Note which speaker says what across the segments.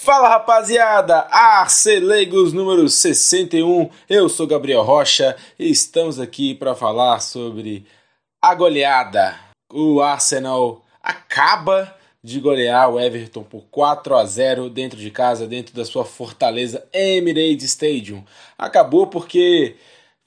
Speaker 1: Fala rapaziada, Arcelegos número 61, eu sou Gabriel Rocha e estamos aqui para falar sobre a goleada. O Arsenal acaba de golear o Everton por 4 a 0 dentro de casa, dentro da sua fortaleza Emirates Stadium. Acabou porque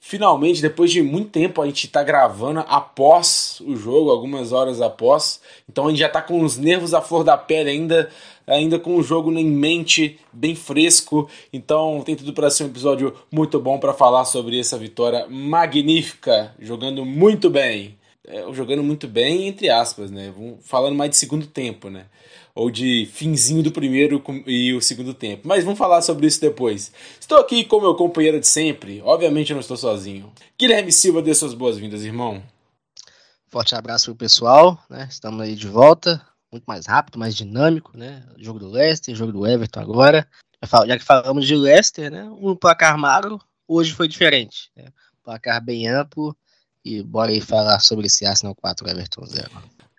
Speaker 1: finalmente, depois de muito tempo, a gente está gravando após o jogo, algumas horas após. Então a gente já está com os nervos à flor da pele ainda ainda com o jogo em mente, bem fresco. Então tem tudo para ser um episódio muito bom para falar sobre essa vitória magnífica, jogando muito bem. É, jogando muito bem, entre aspas, né? Falando mais de segundo tempo, né? Ou de finzinho do primeiro e o segundo tempo. Mas vamos falar sobre isso depois. Estou aqui com meu companheiro de sempre. Obviamente eu não estou sozinho. Guilherme Silva, dê suas boas-vindas, irmão.
Speaker 2: Forte abraço pro pessoal, né? Estamos aí de volta muito mais rápido, mais dinâmico, né? Jogo do Leicester, jogo do Everton agora. Já que falamos de Leicester, né? Um placar magro, hoje foi diferente. Né? Placar bem amplo. E bora aí falar sobre esse Arsenal 4, Everton 0.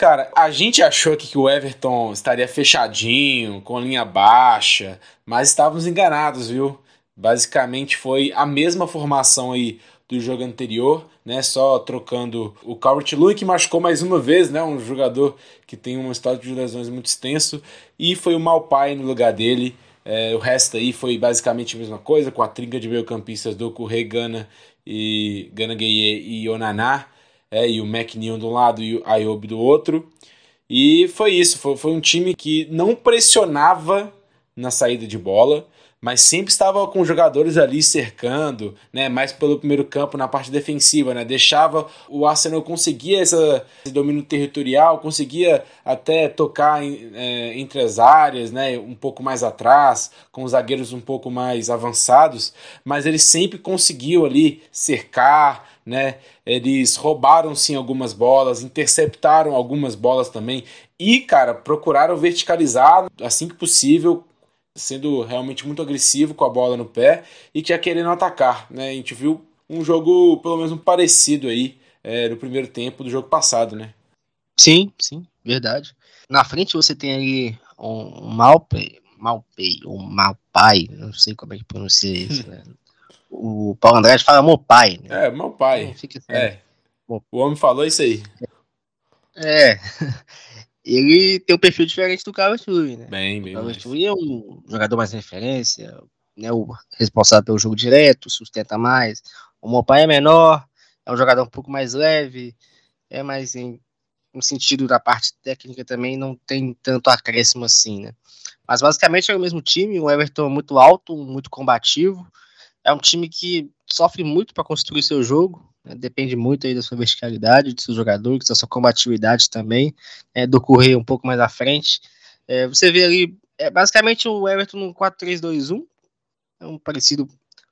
Speaker 1: Cara, a gente achou que o Everton estaria fechadinho, com linha baixa, mas estávamos enganados, viu? Basicamente foi a mesma formação aí do jogo anterior, né? Só trocando o Calvert Lewin que machucou mais uma vez, né? Um jogador que tem um histórico de lesões muito extenso e foi o Malpai no lugar dele. É, o resto aí foi basicamente a mesma coisa, com a trinca de meio-campistas do Correia Gana e Gana Gueye e Onaná, é, e o McNeil de um lado e o Ayob do outro. E foi isso, foi, foi um time que não pressionava na saída de bola, mas sempre estava com jogadores ali cercando, né, mais pelo primeiro campo na parte defensiva, né, deixava o Arsenal conseguia essa, esse domínio territorial, conseguia até tocar em, é, entre as áreas, né, um pouco mais atrás, com os zagueiros um pouco mais avançados, mas eles sempre conseguiam ali cercar, né, eles roubaram sim algumas bolas, interceptaram algumas bolas também e, cara, procuraram verticalizar assim que possível sendo realmente muito agressivo com a bola no pé e já querendo atacar. Né? A gente viu um jogo, pelo menos um parecido aí, é, no primeiro tempo do jogo passado, né?
Speaker 2: Sim, sim, verdade. Na frente você tem ali um Malpay, Malpay, ou Malpai, não sei como é que pronuncia isso, né? O Paulo Andrade fala Mopai.
Speaker 1: Né? É, Mopai. Então, fica assim, é. O homem falou isso aí.
Speaker 2: É. ele tem um perfil diferente do Carlos Tui, né?
Speaker 1: Bem, bem.
Speaker 2: O Carlos Tui é um jogador mais referência, né? O responsável pelo jogo direto, sustenta mais. O Mopai é menor, é um jogador um pouco mais leve, é mais em no sentido da parte técnica também não tem tanto acréscimo assim, né? Mas basicamente é o mesmo time, o Everton é muito alto, muito combativo, é um time que sofre muito para construir seu jogo, né, depende muito aí da sua verticalidade, dos seus jogadores, da sua combatividade também, é, do correr um pouco mais à frente. É, você vê ali, é, basicamente o Everton no 4-3-2-1, é um parecido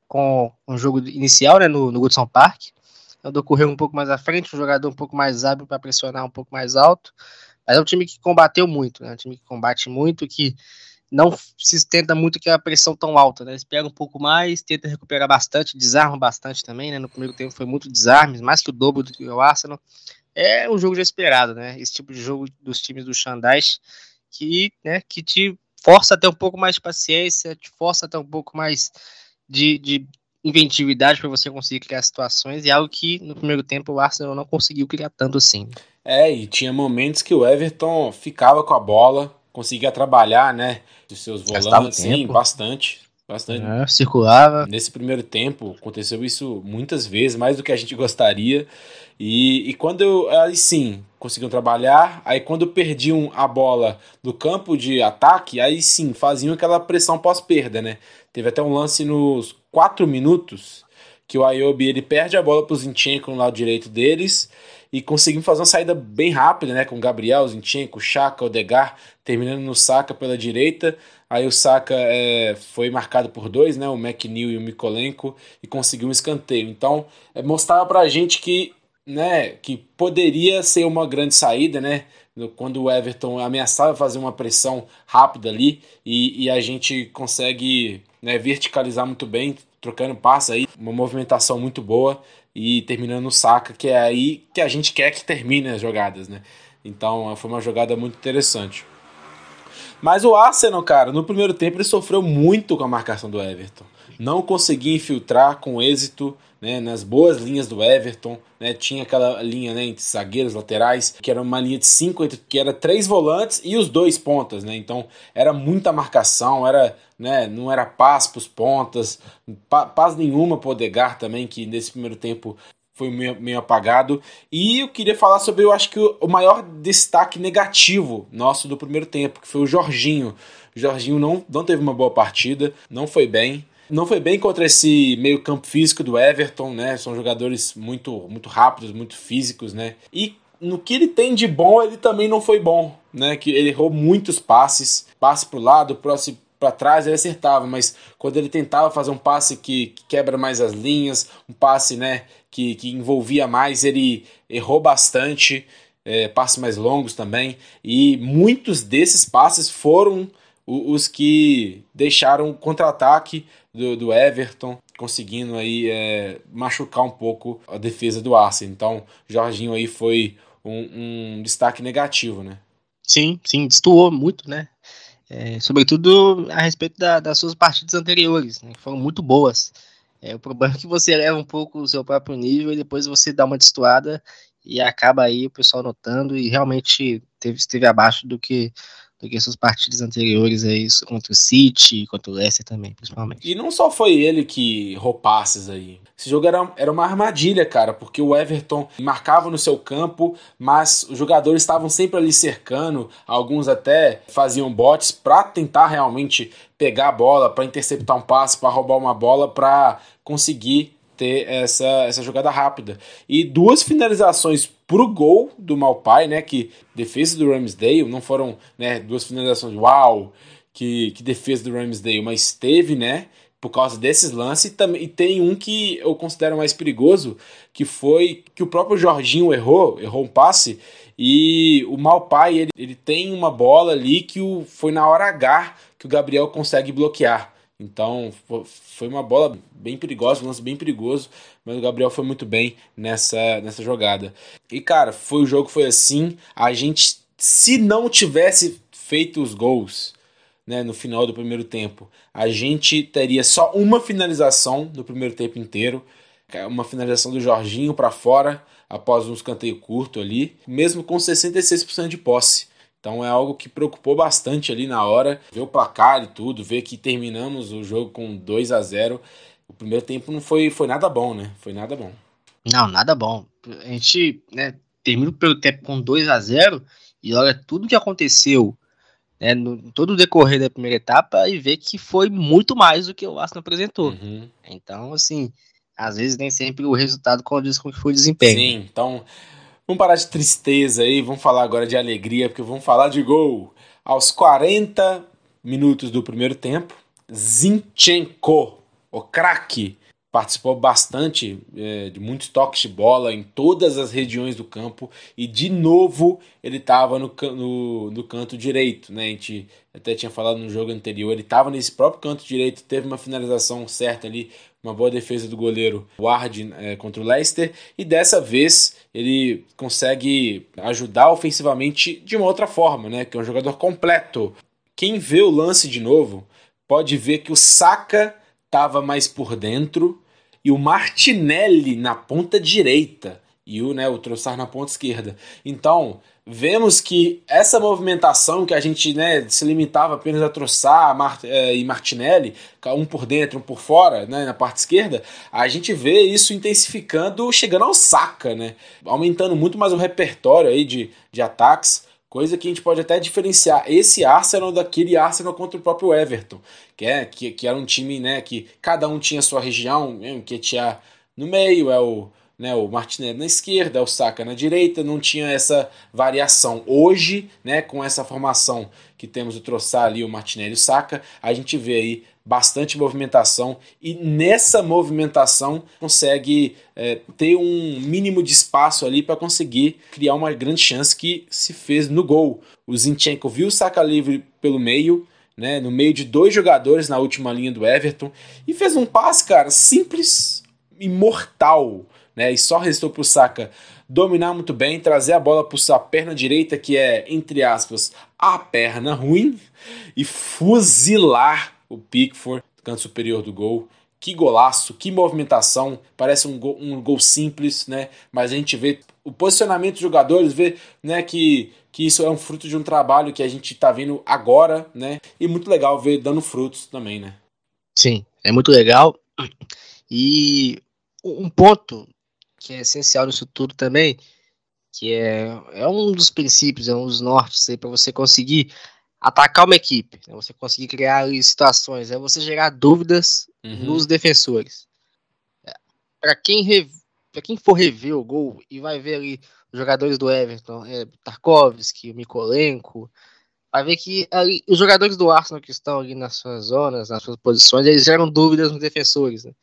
Speaker 2: com o jogo inicial, né, no, no Goodson Park, é do correr um pouco mais à frente, um jogador um pouco mais hábil para pressionar um pouco mais alto, mas é um time que combateu muito, né, um time que combate muito, que não se tenta muito que a pressão tão alta, né? Eles pegam um pouco mais, tenta recuperar bastante, desarmam bastante também, né? No primeiro tempo foi muito desarmes, mais que o dobro do que o Arsenal. É um jogo já esperado, né? Esse tipo de jogo dos times do Xandais que, né, que te força a ter um pouco mais de paciência, te força a ter um pouco mais de, de inventividade para você conseguir criar situações, e algo que no primeiro tempo o Arsenal não conseguiu criar tanto assim.
Speaker 1: É, e tinha momentos que o Everton ficava com a bola, conseguia trabalhar, né? Os seus volantes, sim, bastante. Bastante.
Speaker 2: É, circulava.
Speaker 1: Nesse primeiro tempo, aconteceu isso muitas vezes, mais do que a gente gostaria. E, e quando eu, aí sim, conseguiam trabalhar, aí quando perdiam a bola do campo de ataque, aí sim, faziam aquela pressão pós-perda, né? Teve até um lance nos quatro minutos que o Ayobi ele perde a bola para o Zinchenko no lado direito deles e conseguimos fazer uma saída bem rápida, né? Com o Gabriel, Zinchenko, Chaka, Odegar, terminando no Saka pela direita. Aí o Saka é, foi marcado por dois, né? O McNeil e o Mikolenko, e conseguiu um escanteio. Então, é, mostrava pra gente que, né, que poderia ser uma grande saída, né? Quando o Everton ameaçava fazer uma pressão rápida ali e, e a gente consegue né, verticalizar muito bem, trocando passe aí, uma movimentação muito boa e terminando no saca, que é aí que a gente quer que termine as jogadas, né? Então foi uma jogada muito interessante. Mas o Arsenal, cara, no primeiro tempo ele sofreu muito com a marcação do Everton. Não conseguia infiltrar com êxito né, nas boas linhas do Everton. Né, tinha aquela linha né, entre zagueiros laterais, que era uma linha de cinco, que era três volantes e os dois pontas. Né, então era muita marcação, era, né, não era paz para os pontas, paz nenhuma para o Odegar também, que nesse primeiro tempo foi meio, meio, apagado. E eu queria falar sobre, eu acho que o, o, maior destaque negativo nosso do primeiro tempo, que foi o Jorginho. O Jorginho não, não teve uma boa partida, não foi bem. Não foi bem contra esse meio campo físico do Everton, né? São jogadores muito, muito rápidos, muito físicos, né? E no que ele tem de bom, ele também não foi bom, né? Que ele errou muitos passes, passe para o lado, passe para trás, ele acertava, mas quando ele tentava fazer um passe que, que quebra mais as linhas, um passe, né, que, que envolvia mais, ele errou bastante, é, passes mais longos também, e muitos desses passes foram os que deixaram o contra-ataque do, do Everton, conseguindo aí é, machucar um pouco a defesa do Arsenal. Então, Jorginho aí foi um, um destaque negativo, né?
Speaker 2: Sim, sim, destoou muito, né? É, sobretudo a respeito da, das suas partidas anteriores, né, que foram muito boas. É, o problema é que você eleva um pouco o seu próprio nível e depois você dá uma destoada e acaba aí o pessoal notando e realmente teve, esteve abaixo do que do que suas partidas anteriores aí contra o City, contra o Leicester também, principalmente.
Speaker 1: E não só foi ele que roupasse aí. Esse jogo era, era uma armadilha, cara, porque o Everton marcava no seu campo, mas os jogadores estavam sempre ali cercando, alguns até faziam botes para tentar realmente pegar a bola, para interceptar um passe, para roubar uma bola, para conseguir ter essa, essa jogada rápida. E duas finalizações pro gol do Malpai, né? Que defesa do Ramsdale, não foram né, duas finalizações, uau, que, que defesa do Ramsdale, mas teve, né? Por causa desses lances, e, também, e tem um que eu considero mais perigoso, que foi que o próprio Jorginho errou, errou um passe, e o Malpai ele, ele tem uma bola ali que o, foi na hora H que o Gabriel consegue bloquear. Então foi uma bola bem perigosa, um lance bem perigoso, mas o Gabriel foi muito bem nessa, nessa jogada. E cara, foi o jogo foi assim. A gente, se não tivesse feito os gols né, no final do primeiro tempo, a gente teria só uma finalização no primeiro tempo inteiro, é uma finalização do Jorginho para fora após um escanteio curto ali, mesmo com 66% de posse. Então é algo que preocupou bastante ali na hora, ver o placar e tudo, ver que terminamos o jogo com 2 a 0 O primeiro tempo não foi, foi nada bom, né? Foi nada bom.
Speaker 2: Não, nada bom. A gente né, termina o primeiro tempo com 2 a 0 e olha tudo que aconteceu né, no todo o decorrer da primeira etapa e vê que foi muito mais do que o Arsenal apresentou. Uhum. Então, assim, às vezes nem sempre o resultado condiz com o que foi o desempenho.
Speaker 1: Sim, então Vamos parar de tristeza aí, vamos falar agora de alegria, porque vamos falar de gol. Aos 40 minutos do primeiro tempo, Zinchenko, o craque, participou bastante é, de muitos toques de bola em todas as regiões do campo e de novo ele estava no, no, no, canto direito, né? A gente até tinha falado no jogo anterior, ele estava nesse próprio canto direito, teve uma finalização certa ali uma boa defesa do goleiro Ward é, contra o Leicester e dessa vez ele consegue ajudar ofensivamente de uma outra forma, né? Que é um jogador completo. Quem vê o lance de novo pode ver que o Saka estava mais por dentro e o Martinelli na ponta direita e o, né, o Trossard na ponta esquerda. Então, vemos que essa movimentação que a gente né, se limitava apenas a Troçar Mart eh, e Martinelli, um por dentro, um por fora, né, na parte esquerda, a gente vê isso intensificando, chegando ao saca, né, aumentando muito mais o repertório aí de, de ataques, coisa que a gente pode até diferenciar esse Arsenal daquele Arsenal contra o próprio Everton, que, é, que, que era um time né, que cada um tinha sua região, que tinha no meio é o né, o Martinelli na esquerda, o Saka na direita, não tinha essa variação. Hoje, né, com essa formação que temos o Troçar ali, o Martinelli e o Saka, a gente vê aí bastante movimentação e nessa movimentação consegue é, ter um mínimo de espaço ali para conseguir criar uma grande chance que se fez no gol. O Zinchenko viu o Saka livre pelo meio, né, no meio de dois jogadores na última linha do Everton e fez um passe, cara, simples, imortal, né? E só restou pro Saka dominar muito bem, trazer a bola para sua perna direita, que é, entre aspas, a perna ruim, e fuzilar o Pickford, canto superior do gol. Que golaço, que movimentação, parece um gol, um gol simples, né? Mas a gente vê o posicionamento dos jogadores, vê né, que, que isso é um fruto de um trabalho que a gente está vendo agora, né? E muito legal ver dando frutos também, né?
Speaker 2: Sim, é muito legal. E um ponto que é essencial nisso tudo também, que é, é um dos princípios, é um dos nortes aí para você conseguir atacar uma equipe, né? você conseguir criar situações, é você gerar dúvidas uhum. nos defensores. É, para quem, quem for rever o gol e vai ver ali os jogadores do Everton, é, Tarkovsky, Mikolenko, vai ver que ali, os jogadores do Arsenal que estão ali nas suas zonas, nas suas posições, eles geram dúvidas nos defensores. Né?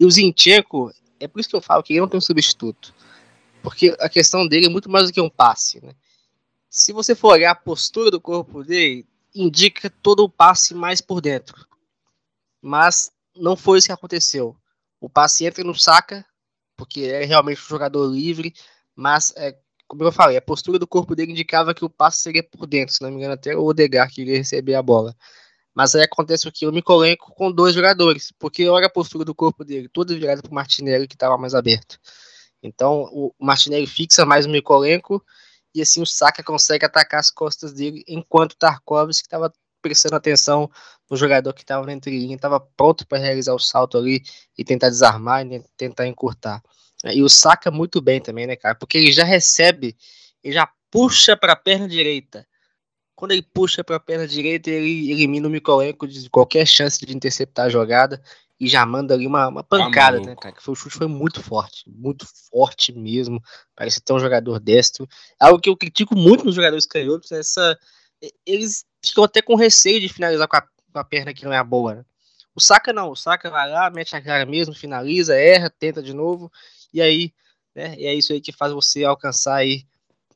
Speaker 2: E o Zinchenko, é por isso que eu falo que ele não tem um substituto. Porque a questão dele é muito mais do que um passe, né? Se você for olhar a postura do corpo dele, indica todo o passe mais por dentro. Mas não foi isso que aconteceu. O passe entra no saca, porque é realmente um jogador livre, mas é, como eu falei, a postura do corpo dele indicava que o passe seria por dentro, se não me engano, até o Odegar que iria receber a bola. Mas aí acontece o que? O Mikolenko com dois jogadores, porque olha a postura do corpo dele, toda virada para o Martinelli que estava mais aberto. Então o Martinelli fixa mais o Mikolenko e assim o Saka consegue atacar as costas dele, enquanto o Tarkovsky estava prestando atenção no jogador que estava na entrelinha, estava pronto para realizar o salto ali e tentar desarmar e tentar encurtar. E o Saka muito bem também, né, cara? Porque ele já recebe, ele já puxa para a perna direita. Quando ele puxa para a perna direita, ele elimina o Mikolenko de qualquer chance de interceptar a jogada e já manda ali uma, uma pancada, ah, né, cara? Que o chute foi muito forte, muito forte mesmo. Parece ter um jogador destro. Algo que eu critico muito nos jogadores canhotos é essa. Eles ficam até com receio de finalizar com a, com a perna que não é a boa, né? O Saka não, o Saka vai lá, mete a cara mesmo, finaliza, erra, tenta de novo, e aí, né, e é isso aí que faz você alcançar aí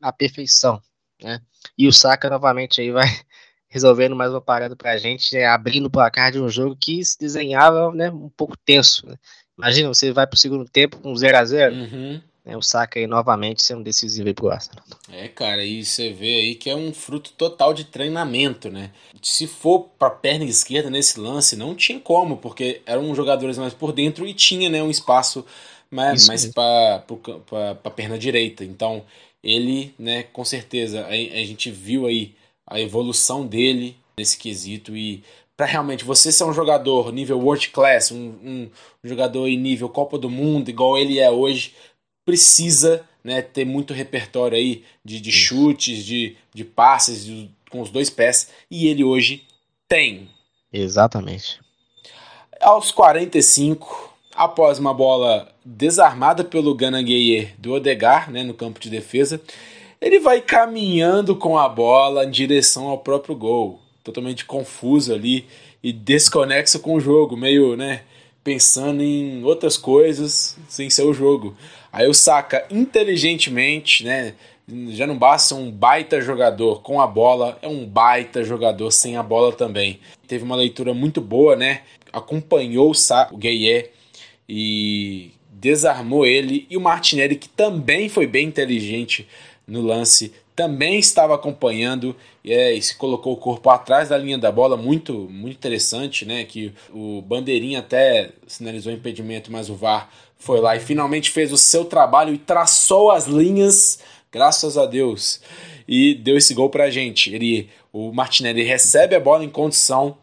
Speaker 2: a perfeição, né? E o Saka novamente aí vai resolvendo mais uma parada pra gente, né, abrindo o placar de um jogo que se desenhava né, um pouco tenso. Né? Imagina, você vai pro segundo tempo com 0 a 0 uhum. né, o Saka aí novamente sendo decisivo aí pro Arsenal.
Speaker 1: É, cara, e você vê aí que é um fruto total de treinamento, né? Se for pra perna esquerda nesse lance, não tinha como, porque eram jogadores mais por dentro e tinha né, um espaço mais, mais pra, pra, pra perna direita. Então, ele, né, com certeza, a, a gente viu aí a evolução dele nesse quesito e para realmente você ser um jogador nível world class, um, um, um, jogador em nível Copa do Mundo, igual ele é hoje, precisa né, ter muito repertório aí de, de chutes, de, de passes de, com os dois pés, e ele hoje tem.
Speaker 2: Exatamente.
Speaker 1: Aos 45, após uma bola desarmada pelo Ganagueyer do Odegar né, no campo de defesa, ele vai caminhando com a bola em direção ao próprio gol, totalmente confuso ali e desconexo com o jogo, meio, né, pensando em outras coisas sem ser o jogo. Aí o Saka inteligentemente, né, já não basta um baita jogador com a bola, é um baita jogador sem a bola também. Teve uma leitura muito boa, né? Acompanhou o, Sa o Gueye e desarmou ele e o Martinelli que também foi bem inteligente no lance também estava acompanhando é, e se colocou o corpo atrás da linha da bola, muito muito interessante, né? Que o Bandeirinha até sinalizou impedimento, mas o VAR foi lá e finalmente fez o seu trabalho e traçou as linhas, graças a Deus, e deu esse gol pra gente. Ele, o Martinelli recebe a bola em condição,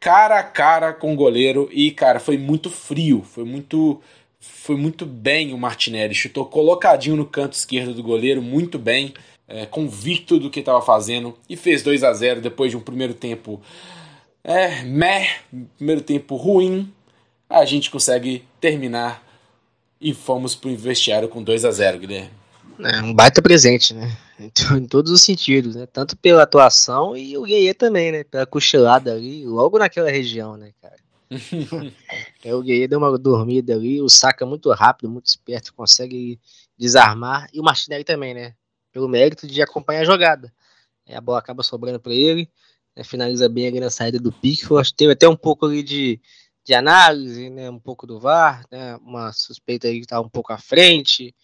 Speaker 1: cara a cara com o goleiro e, cara, foi muito frio, foi muito foi muito bem o Martinelli, chutou colocadinho no canto esquerdo do goleiro, muito bem, é, convicto do que estava fazendo e fez 2 a 0 depois de um primeiro tempo é, meh, primeiro tempo ruim. A gente consegue terminar e fomos para o vestiário com 2 a 0 Guilherme.
Speaker 2: É um baita presente, né? Em todos os sentidos, né? Tanto pela atuação e o Gueye também, né? Pela cochilada ali, logo naquela região, né, cara? é, o Guerreiro deu uma dormida ali, o saca muito rápido, muito esperto, consegue desarmar. E o Martinelli também, né? Pelo mérito de acompanhar a jogada. É, a bola acaba sobrando para ele, né? finaliza bem ali na saída do pique. Teve até um pouco ali de, de análise, né, um pouco do VAR, né, uma suspeita aí que tá um pouco à frente.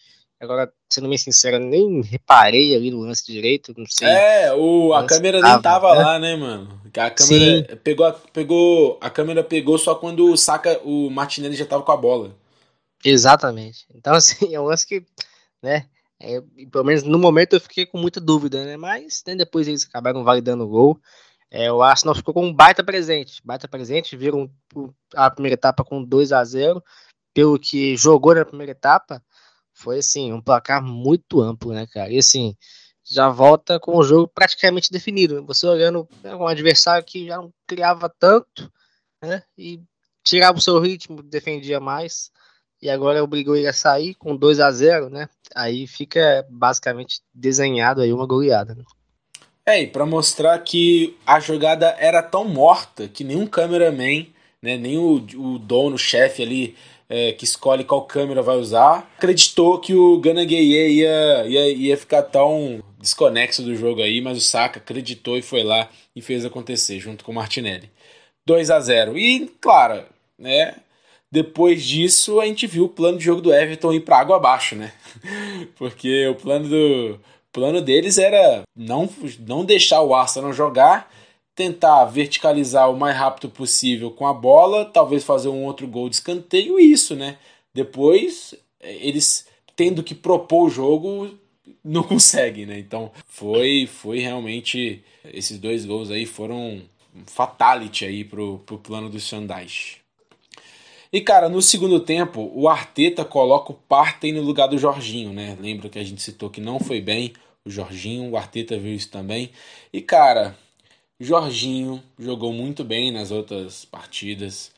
Speaker 2: Agora, sendo bem sincero, nem reparei ali no lance direito, não sei.
Speaker 1: É, o, a câmera tava, nem tava né? lá, né, mano? A câmera Sim. pegou, pegou, a câmera pegou só quando o saca, o Martinelli já tava com a bola.
Speaker 2: Exatamente. Então, assim, é um lance que, né, é, pelo menos no momento eu fiquei com muita dúvida, né, mas né, depois eles acabaram validando o gol. É, o Arsenal ficou com um baita presente, baita presente, viram a primeira etapa com 2 a 0 pelo que jogou na primeira etapa, foi assim, um placar muito amplo, né, cara? E assim, já volta com o jogo praticamente definido. Você olhando um adversário que já não criava tanto, né? E tirava o seu ritmo, defendia mais. E agora obrigou ele a sair com 2 a 0 né? Aí fica basicamente desenhado aí uma goleada. Né?
Speaker 1: É, e pra mostrar que a jogada era tão morta que nenhum cameraman, né, nem o, o dono, o chefe ali, é, que escolhe qual câmera vai usar, acreditou que o Gana Gueye ia, ia, ia ficar tão desconexo do jogo aí, mas o Saka acreditou e foi lá e fez acontecer, junto com o Martinelli. 2 a 0 E, claro, né, depois disso a gente viu o plano de jogo do Everton ir para água abaixo, né? Porque o plano do plano deles era não, não deixar o Arsenal jogar tentar verticalizar o mais rápido possível com a bola, talvez fazer um outro gol de escanteio e isso, né? Depois eles tendo que propor o jogo não conseguem, né? Então foi foi realmente esses dois gols aí foram um fatality aí pro, pro plano do Sandais. E cara, no segundo tempo, o Arteta coloca o Partey no lugar do Jorginho, né? Lembra que a gente citou que não foi bem o Jorginho, o Arteta viu isso também. E cara, Jorginho jogou muito bem nas outras partidas.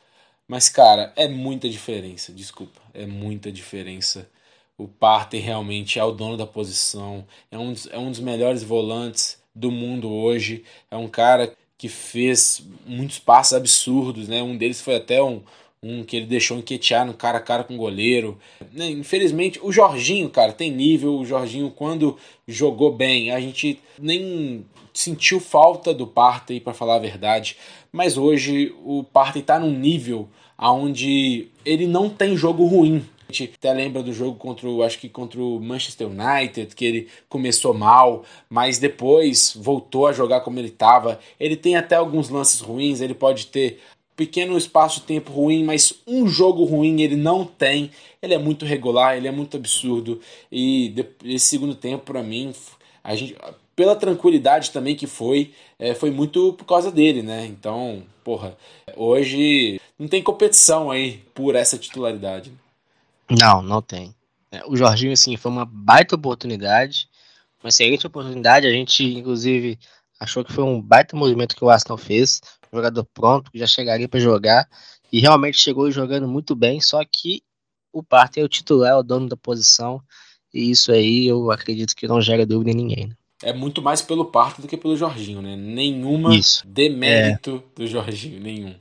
Speaker 1: Mas, cara, é muita diferença, desculpa. É muita diferença. O Partey realmente é o dono da posição. É um, dos, é um dos melhores volantes do mundo hoje. É um cara que fez muitos passos absurdos, né? Um deles foi até um, um que ele deixou enquetear no cara a cara com o goleiro. Né? Infelizmente, o Jorginho, cara, tem nível. O Jorginho, quando jogou bem, a gente nem sentiu falta do Partey, para falar a verdade, mas hoje o Partey está num nível onde ele não tem jogo ruim. A gente até lembra do jogo contra o, acho que contra o Manchester United, que ele começou mal, mas depois voltou a jogar como ele estava. Ele tem até alguns lances ruins, ele pode ter pequeno espaço de tempo ruim, mas um jogo ruim ele não tem. Ele é muito regular, ele é muito absurdo. E esse segundo tempo, para mim, a gente, pela tranquilidade também que foi, é, foi muito por causa dele, né? Então, porra, hoje não tem competição aí por essa titularidade.
Speaker 2: Não, não tem. É, o Jorginho, assim, foi uma baita oportunidade, uma excelente oportunidade. A gente, inclusive, achou que foi um baita movimento que o Arsenal fez. Jogador pronto, que já chegaria para jogar. E realmente chegou jogando muito bem, só que o Partey é o titular, é o dono da posição. E isso aí eu acredito que não gera dúvida em ninguém. Né?
Speaker 1: é muito mais pelo Parto do que pelo Jorginho, né? Nenhuma Isso. demérito é. do Jorginho, nenhum.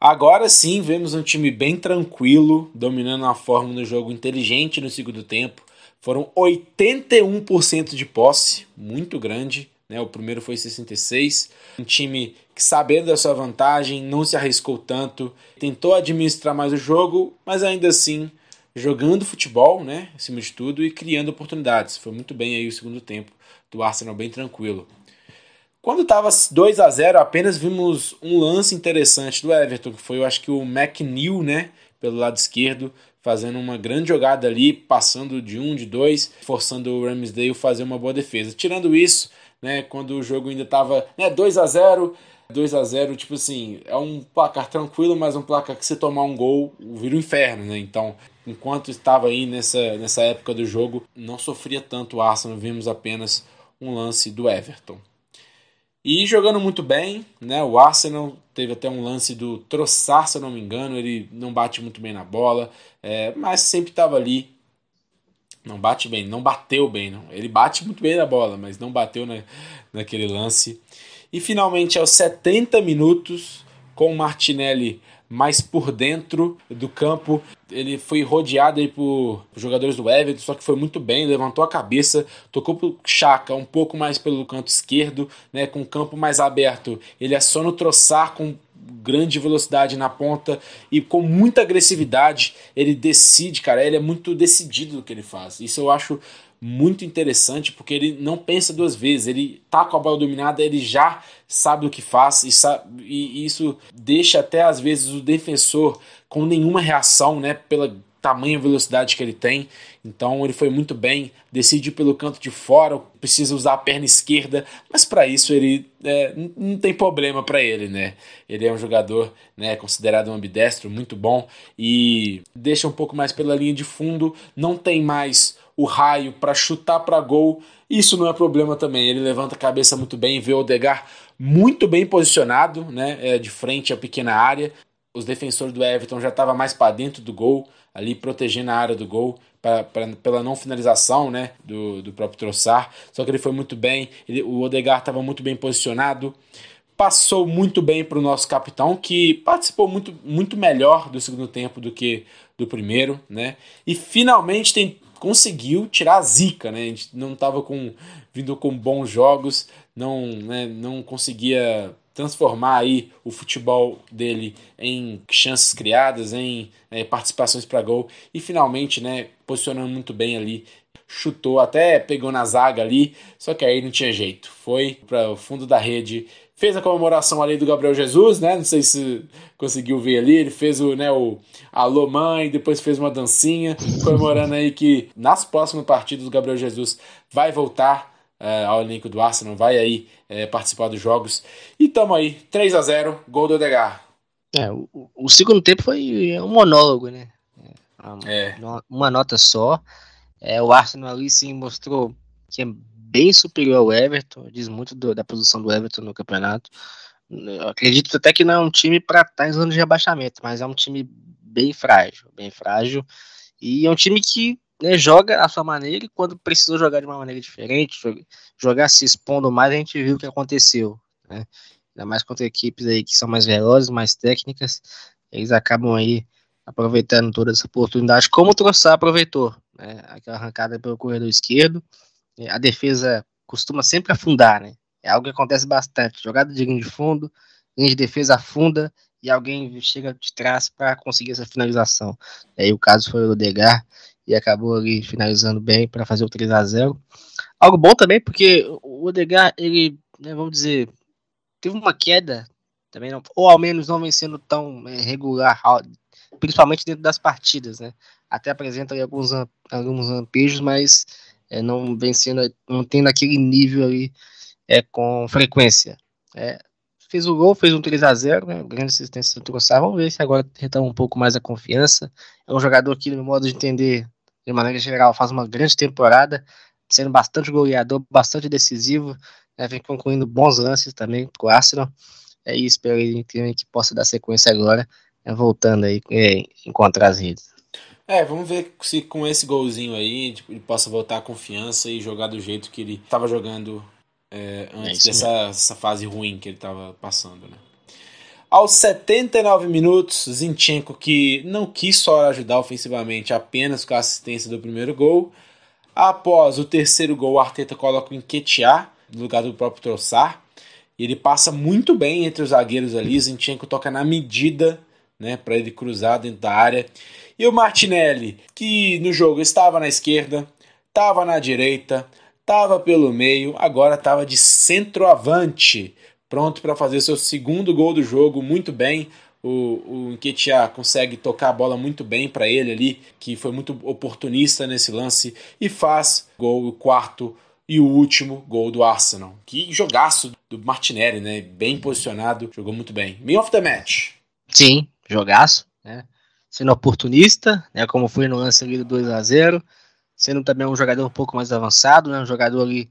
Speaker 1: Agora sim, vemos um time bem tranquilo, dominando a forma no jogo inteligente no segundo tempo. Foram 81% de posse, muito grande. Né? O primeiro foi 66. Um time que, sabendo da sua vantagem, não se arriscou tanto, tentou administrar mais o jogo, mas ainda assim jogando futebol, né, acima de tudo, e criando oportunidades. Foi muito bem aí o segundo tempo do Arsenal, bem tranquilo. Quando estava 2 a 0 apenas vimos um lance interessante do Everton, que foi, eu acho que o McNeil, né, pelo lado esquerdo, fazendo uma grande jogada ali, passando de um, de dois, forçando o Ramsdale a fazer uma boa defesa. Tirando isso, né, quando o jogo ainda estava né, 2 a 0 2 a 0 tipo assim, é um placar tranquilo, mas um placar que se tomar um gol vira um inferno, né? Então, enquanto estava aí nessa, nessa época do jogo, não sofria tanto o Arsenal, vimos apenas um lance do Everton. E jogando muito bem, né? O Arsenal teve até um lance do Troçar, se eu não me engano, ele não bate muito bem na bola, é, mas sempre estava ali. Não bate bem, não bateu bem, não. Ele bate muito bem na bola, mas não bateu na, naquele lance. E finalmente, aos 70 minutos, com o Martinelli mais por dentro do campo. Ele foi rodeado aí por jogadores do Everton, só que foi muito bem, levantou a cabeça, tocou pro Chaka um pouco mais pelo canto esquerdo, né, com o campo mais aberto. Ele é só no troçar com grande velocidade na ponta e com muita agressividade. Ele decide, cara, ele é muito decidido no que ele faz. Isso eu acho muito interessante porque ele não pensa duas vezes. Ele tá com a bola dominada, ele já sabe o que faz e, sabe, e isso deixa até às vezes o defensor com nenhuma reação, né, pela tamanha velocidade que ele tem. Então ele foi muito bem, decide pelo canto de fora, precisa usar a perna esquerda, mas para isso ele é, não tem problema para ele, né? Ele é um jogador, né, considerado um ambidestro, muito bom e deixa um pouco mais pela linha de fundo, não tem mais o raio para chutar para gol. Isso não é problema também. Ele levanta a cabeça muito bem, vê o Odegar muito bem posicionado, né, é, de frente à pequena área. Os defensores do Everton já estavam mais para dentro do gol, ali protegendo a área do gol pra, pra, pela não finalização né, do, do próprio Troçar. Só que ele foi muito bem, ele, o Odegar estava muito bem posicionado. Passou muito bem para o nosso capitão, que participou muito, muito melhor do segundo tempo do que do primeiro, né? E finalmente tem, conseguiu tirar a zica, né? A gente não estava com, vindo com bons jogos, não, né, não conseguia transformar aí o futebol dele em chances criadas, em é, participações para gol e finalmente, né, posicionando muito bem ali, chutou até pegou na zaga ali, só que aí não tinha jeito, foi para o fundo da rede, fez a comemoração ali do Gabriel Jesus, né? Não sei se conseguiu ver ali, ele fez o, né, o alô mãe, depois fez uma dancinha comemorando aí que nas próximas partidas o Gabriel Jesus vai voltar é, ao elenco do Arsenal, vai aí é, participar dos jogos. E tamo aí, 3 a 0 gol do Odegar.
Speaker 2: É, o, o, segundo tempo foi um monólogo, né? É. Uma, uma, nota só. É, o Arsenal ali sim mostrou que é bem superior ao Everton, diz muito do, da posição do Everton no campeonato. Eu acredito até que não é um time para estar tá em zona de rebaixamento, mas é um time bem frágil, bem frágil. E é um time que né, joga a sua maneira e quando precisou jogar de uma maneira diferente, jogar se expondo mais, a gente viu o que aconteceu. Né? Ainda mais contra equipes aí que são mais velozes, mais técnicas, eles acabam aí aproveitando toda essa oportunidade, como o Troçar aproveitou. Né? Aquela arrancada pelo corredor esquerdo, a defesa costuma sempre afundar, né? É algo que acontece bastante. Jogada de linha de fundo, linha de defesa afunda e alguém chega de trás para conseguir essa finalização. Aí o caso foi o Odegar, e acabou ali finalizando bem para fazer o 3 a 0 Algo bom também, porque o Odegar, ele, né, vamos dizer, teve uma queda também, não, ou ao menos não vem sendo tão é, regular, principalmente dentro das partidas, né? Até apresenta ali alguns, alguns lampejos, mas é, não vem sendo, não tendo aquele nível ali é, com frequência. É, fez o gol, fez um 3 a 0 né, grande assistência do Troçar. Vamos ver se agora retoma um pouco mais a confiança. É um jogador que, no modo de entender, de maneira geral, faz uma grande temporada, sendo bastante goleador, bastante decisivo, né, vem concluindo bons lances também com o Arsenal. É isso, espero que possa dar sequência agora, né, voltando aí, é, encontrar as redes.
Speaker 1: É, vamos ver se com esse golzinho aí tipo, ele possa voltar a confiança e jogar do jeito que ele estava jogando é, antes é dessa fase ruim que ele estava passando. Né? Aos 79 minutos, Zinchenko, que não quis só ajudar ofensivamente apenas com a assistência do primeiro gol. Após o terceiro gol, o Arteta coloca o Enquetear no lugar do próprio Troçar. E ele passa muito bem entre os zagueiros ali. Zinchenko toca na medida né, para ele cruzar dentro da área. E o Martinelli, que no jogo estava na esquerda, estava na direita, estava pelo meio, agora estava de centroavante pronto para fazer seu segundo gol do jogo, muito bem. O, o Nketiah consegue tocar a bola muito bem para ele ali, que foi muito oportunista nesse lance, e faz gol, o quarto e o último gol do Arsenal. Que jogaço do Martinelli, né? Bem posicionado, jogou muito bem. Man of the match.
Speaker 2: Sim, jogaço, né? Sendo oportunista, né? Como foi no lance ali do 2 a 0 sendo também um jogador um pouco mais avançado, né? Um jogador ali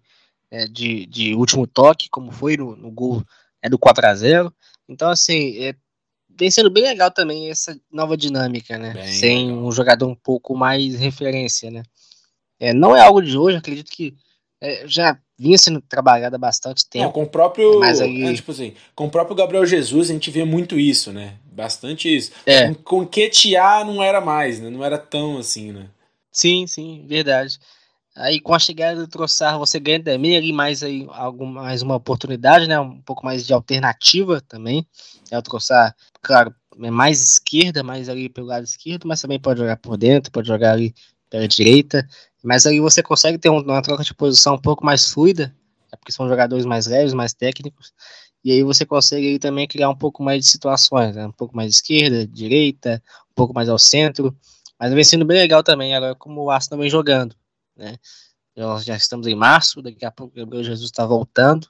Speaker 2: é, de, de último toque, como foi no, no gol é, do 4 a 0 Então, assim, é, vem sendo bem legal também essa nova dinâmica, né? Bem Sem legal. um jogador um pouco mais referência, né? É, não é algo de hoje, acredito que é, já vinha sendo trabalhado há bastante tempo. Não,
Speaker 1: com o próprio. Mas aí... é, tipo assim, com o próprio Gabriel Jesus a gente vê muito isso, né? Bastante isso. É. Com, Ketia não era mais, né? Não era tão assim, né?
Speaker 2: Sim, sim, verdade. Aí com a chegada do Troçar, você ganha também ali mais, aí, algum, mais uma oportunidade, né? Um pouco mais de alternativa também. É o Troçar, claro, é mais esquerda, mais ali pelo lado esquerdo, mas também pode jogar por dentro, pode jogar ali pela direita. Mas aí você consegue ter uma troca de posição um pouco mais fluida, é porque são jogadores mais leves, mais técnicos. E aí você consegue aí também criar um pouco mais de situações, né? um pouco mais esquerda, direita, um pouco mais ao centro. Mas vem sendo bem legal também, agora como o Arsenal vem jogando né? Nós já estamos em março, daqui a pouco o Gabriel Jesus está voltando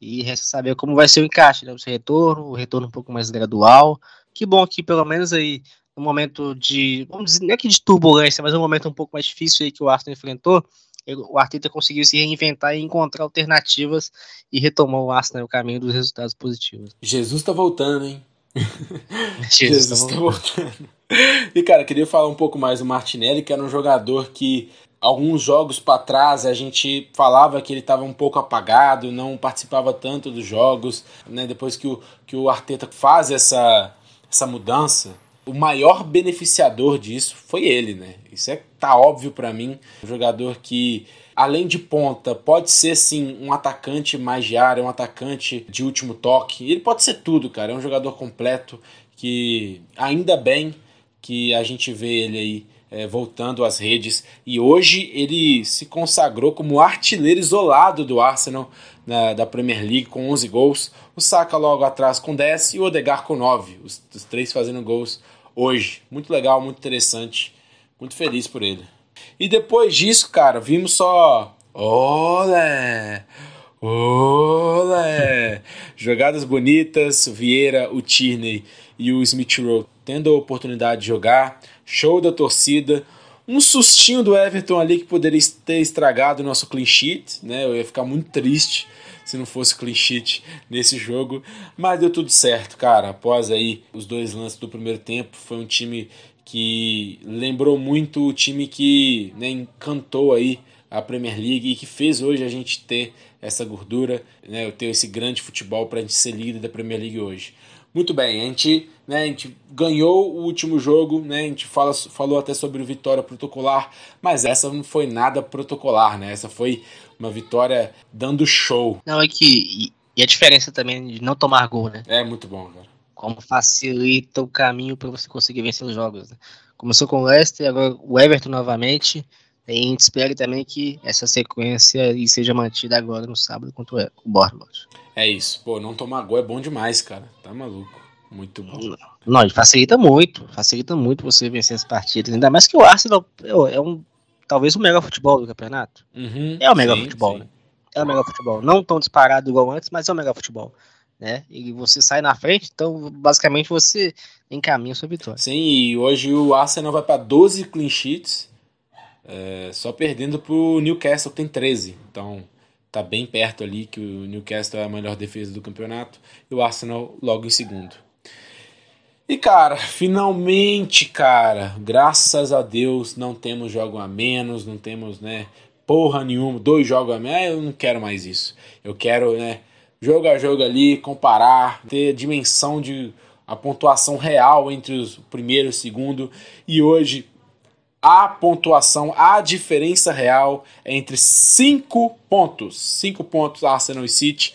Speaker 2: e resta saber como vai ser o encaixe, né? O retorno, o retorno um pouco mais gradual. Que bom que pelo menos aí no momento de, vamos dizer, não é que de turbulência, mas um momento um pouco mais difícil aí que o Arsenal enfrentou, o Arteta conseguiu se reinventar e encontrar alternativas e retomou o Arsenal no caminho dos resultados positivos.
Speaker 1: Jesus tá voltando, hein? Jesus, Jesus tá voltando. E cara, queria falar um pouco mais do Martinelli, que era um jogador que alguns jogos para trás a gente falava que ele estava um pouco apagado, não participava tanto dos jogos, né? Depois que o, que o Arteta faz essa, essa mudança, o maior beneficiador disso foi ele, né? Isso é tá óbvio para mim, um jogador que além de ponta, pode ser sim um atacante mais de área, um atacante de último toque. Ele pode ser tudo, cara. É um jogador completo que ainda bem que a gente vê ele aí é, voltando às redes. E hoje ele se consagrou como artilheiro isolado do Arsenal na, da Premier League com 11 gols. O Saka logo atrás com 10 e o Odegar com 9. Os, os três fazendo gols hoje. Muito legal, muito interessante. Muito feliz por ele. E depois disso, cara, vimos só. Olé! Olé! Jogadas bonitas, Vieira, o Tierney e o Smith Rowe tendo a oportunidade de jogar show da torcida. Um sustinho do Everton ali que poderia ter estragado o nosso clean sheet, né? Eu ia ficar muito triste se não fosse clean sheet nesse jogo, mas deu tudo certo, cara. Após aí os dois lances do primeiro tempo, foi um time que lembrou muito o time que né, encantou aí a Premier League e que fez hoje a gente ter essa gordura, né, ter esse grande futebol para a gente ser líder da Premier League hoje. Muito bem, a gente, né, a gente ganhou o último jogo, né, a gente fala, falou até sobre vitória protocolar, mas essa não foi nada protocolar, né? Essa foi uma vitória dando show.
Speaker 2: Não, é que. E a diferença também de não tomar gol, né?
Speaker 1: É muito bom, cara.
Speaker 2: Como facilita o caminho para você conseguir vencer os jogos. Né? Começou com o Leicester, agora o Everton novamente. E a gente espera também que essa sequência seja mantida agora no sábado contra o Bournemouth.
Speaker 1: É isso. Pô, não tomar gol é bom demais, cara. Tá maluco. Muito bom.
Speaker 2: Não, facilita muito. Facilita muito você vencer as partidas. Ainda mais que o Arsenal é um talvez o melhor futebol do campeonato.
Speaker 1: Uhum,
Speaker 2: é o melhor sim, futebol, sim. né? É o melhor futebol. Não tão disparado igual antes, mas é o melhor futebol. Né? E você sai na frente, então basicamente você encaminha sua vitória.
Speaker 1: Sim, e hoje o Arsenal vai para 12 clean sheets, é, só perdendo pro Newcastle, que tem 13. Então tá bem perto ali, que o Newcastle é a melhor defesa do campeonato e o Arsenal logo em segundo. E cara, finalmente, cara, graças a Deus não temos jogo a menos, não temos, né, porra nenhuma, dois jogos a menos, ah, eu não quero mais isso. Eu quero, né, jogo a jogo ali, comparar, ter dimensão de a pontuação real entre os primeiro e segundo. E hoje a pontuação, a diferença real é entre 5 pontos. 5 pontos Arsenal e City.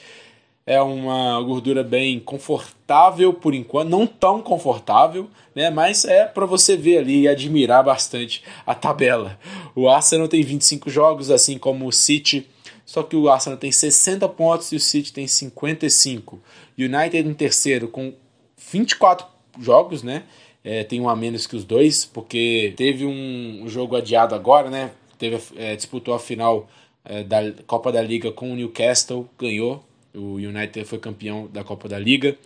Speaker 1: É uma gordura bem confortável por enquanto, não tão confortável, né? Mas é para você ver ali e admirar bastante a tabela. O Arsenal tem 25 jogos, assim como o City, só que o Arsenal tem 60 pontos e o City tem 55. United em terceiro com 24 jogos, né? É, tem um a menos que os dois, porque teve um, jogo adiado agora, né? Teve, é, disputou a final é, da Copa da Liga com o Newcastle, ganhou. O United foi campeão da Copa da Liga.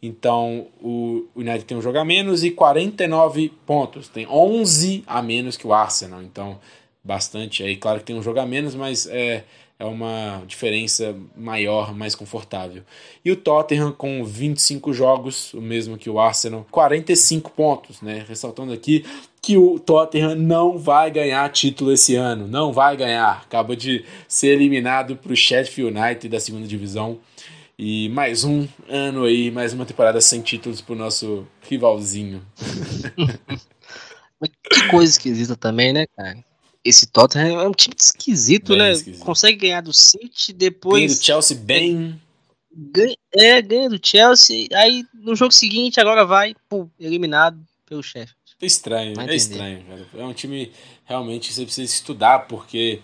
Speaker 1: Então o United tem um jogo a menos e 49 pontos. Tem 11 a menos que o Arsenal. Então, bastante aí. Claro que tem um jogo a menos, mas é, é uma diferença maior, mais confortável. E o Tottenham com 25 jogos, o mesmo que o Arsenal, 45 pontos, né? Ressaltando aqui que o Tottenham não vai ganhar título esse ano, não vai ganhar. Acaba de ser eliminado para o Sheffield United da segunda divisão. E mais um ano aí, mais uma temporada sem títulos para o nosso rivalzinho.
Speaker 2: que coisa esquisita também, né, cara? Esse Tottenham é um time esquisito, bem né? Esquisito. Consegue ganhar do City, depois. Ganha
Speaker 1: do Chelsea bem.
Speaker 2: Ganha, é, ganha do Chelsea. Aí no jogo seguinte, agora vai, pum, eliminado pelo chefe.
Speaker 1: Estranho, é estranho, velho. É um time realmente que você precisa estudar, porque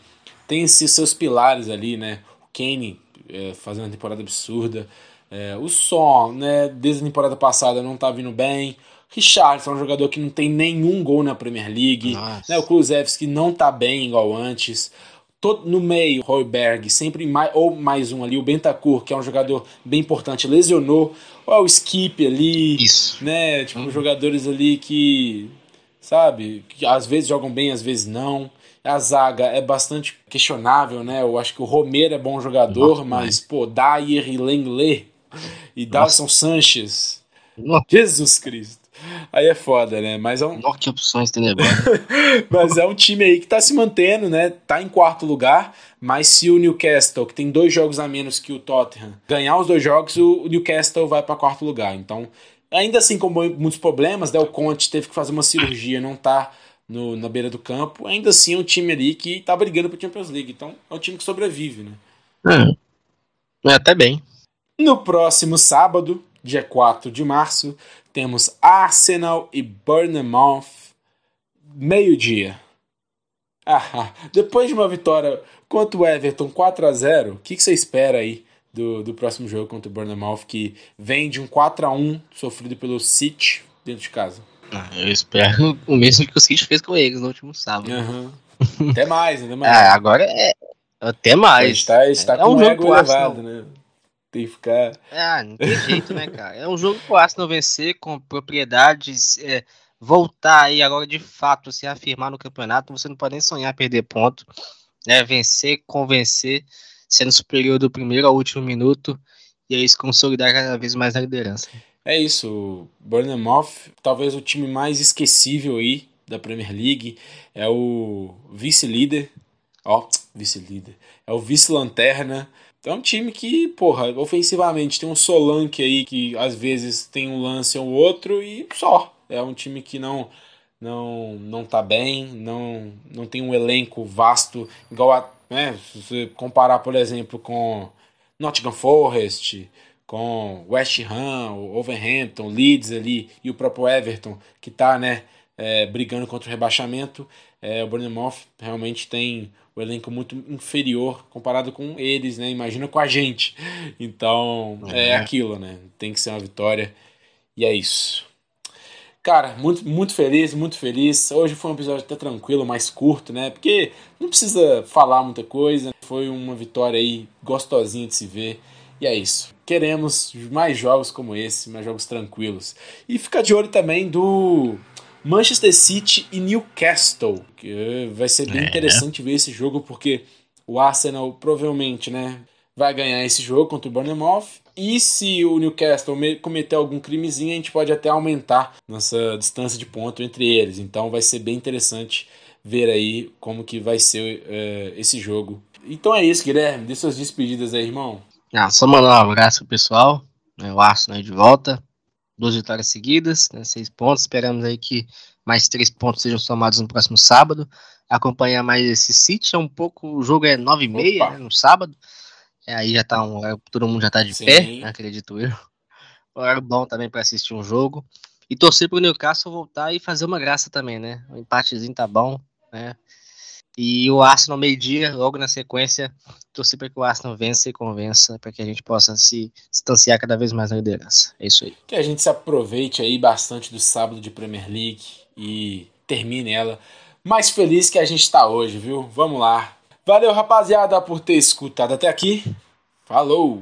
Speaker 1: tem esses seus pilares ali, né? O Kane é, fazendo uma temporada absurda. É, o Son, né, desde a temporada passada não tá vindo bem. Richardson é um jogador que não tem nenhum gol na Premier League. Né, o Kulusevski não tá bem igual antes. Todo, no meio, Royberg, sempre mais, ou mais um ali, o Bentancur, que é um jogador bem importante, lesionou. Ou é o Skip ali,
Speaker 2: Isso.
Speaker 1: né? Tipo, uhum. jogadores ali que, sabe, que às vezes jogam bem, às vezes não. A zaga é bastante questionável, né? Eu acho que o Romero é bom jogador, Nossa, mas, pô, Dyer e Lenglet e Dawson Sanches. Nossa. Jesus Cristo. Aí é foda, né? Mas é um.
Speaker 2: Que opções tenebrosas.
Speaker 1: mas é um time aí que tá se mantendo, né? Tá em quarto lugar. Mas se o Newcastle, que tem dois jogos a menos que o Tottenham, ganhar os dois jogos, o Newcastle vai para quarto lugar. Então, ainda assim, com muitos problemas, né? O Conte teve que fazer uma cirurgia, não tá no, na beira do campo, ainda assim é um time ali que tá brigando pro Champions League. Então é um time que sobrevive, né?
Speaker 2: É, é até bem.
Speaker 1: No próximo sábado, dia 4 de março, temos Arsenal e Bournemouth, meio-dia. Ah, depois de uma vitória contra o Everton 4 a 0 o que, que você espera aí do, do próximo jogo contra o Bournemouth, que vem de um 4 a 1 sofrido pelo City dentro de casa?
Speaker 2: Ah, eu espero o mesmo que o City fez com eles no último sábado.
Speaker 1: Uhum. até mais, até mais.
Speaker 2: Ah, agora é. Até mais.
Speaker 1: Está, está é com um o ego elevado, né? Tem que ficar.
Speaker 2: Ah, não tem jeito, né, cara? É um jogo pro Arsenal vencer com propriedades. É, voltar aí agora de fato se afirmar no campeonato. Você não pode nem sonhar perder ponto. Né? Vencer, convencer, sendo superior do primeiro ao último minuto. E aí se consolidar cada vez mais na liderança.
Speaker 1: É isso, Bournemouth, talvez o time mais esquecível aí da Premier League, é o vice-líder, ó, vice-líder, é o vice-lanterna, é um time que, porra, ofensivamente tem um Solanke aí que às vezes tem um lance ou outro e só, é um time que não não não tá bem, não não tem um elenco vasto igual a, né, se você comparar, por exemplo, com Nottingham Forest, com West Ham, Overhampton, Leeds ali e o próprio Everton, que está né, é, brigando contra o rebaixamento, é, o Bournemouth realmente tem o elenco muito inferior comparado com eles, né? Imagina com a gente. Então é, é aquilo, né? Tem que ser uma vitória e é isso. Cara, muito, muito feliz, muito feliz. Hoje foi um episódio até tranquilo, mais curto, né? Porque não precisa falar muita coisa. Foi uma vitória aí gostosinha de se ver. E é isso. Queremos mais jogos como esse, mais jogos tranquilos. E fica de olho também do Manchester City e Newcastle, que vai ser bem é. interessante ver esse jogo porque o Arsenal provavelmente, né, vai ganhar esse jogo contra o Bournemouth. E se o Newcastle cometer algum crimezinho, a gente pode até aumentar nossa distância de ponto entre eles. Então vai ser bem interessante ver aí como que vai ser uh, esse jogo. Então é isso, Guilherme. Dê suas despedidas aí, irmão.
Speaker 2: Ah, só mandar um abraço pro pessoal. Né, o Arsenal de volta. Duas vitórias seguidas, né, seis pontos. Esperamos aí que mais três pontos sejam somados no próximo sábado. Acompanhar mais esse City. É um pouco. O jogo é nove e meia né, no sábado. É, aí já tá um. Todo mundo já tá de Sim. pé, né, acredito eu. Horário bom também para assistir um jogo. E torcer pro Newcastle voltar e fazer uma graça também, né? O empatezinho tá bom, né? E o Arsenal meio-dia, logo na sequência, torcer para que o Arsenal vença e convença, para que a gente possa se distanciar cada vez mais na liderança. É isso aí.
Speaker 1: Que a gente se aproveite aí bastante do sábado de Premier League e termine ela mais feliz que a gente está hoje, viu? Vamos lá. Valeu, rapaziada, por ter escutado até aqui. Falou!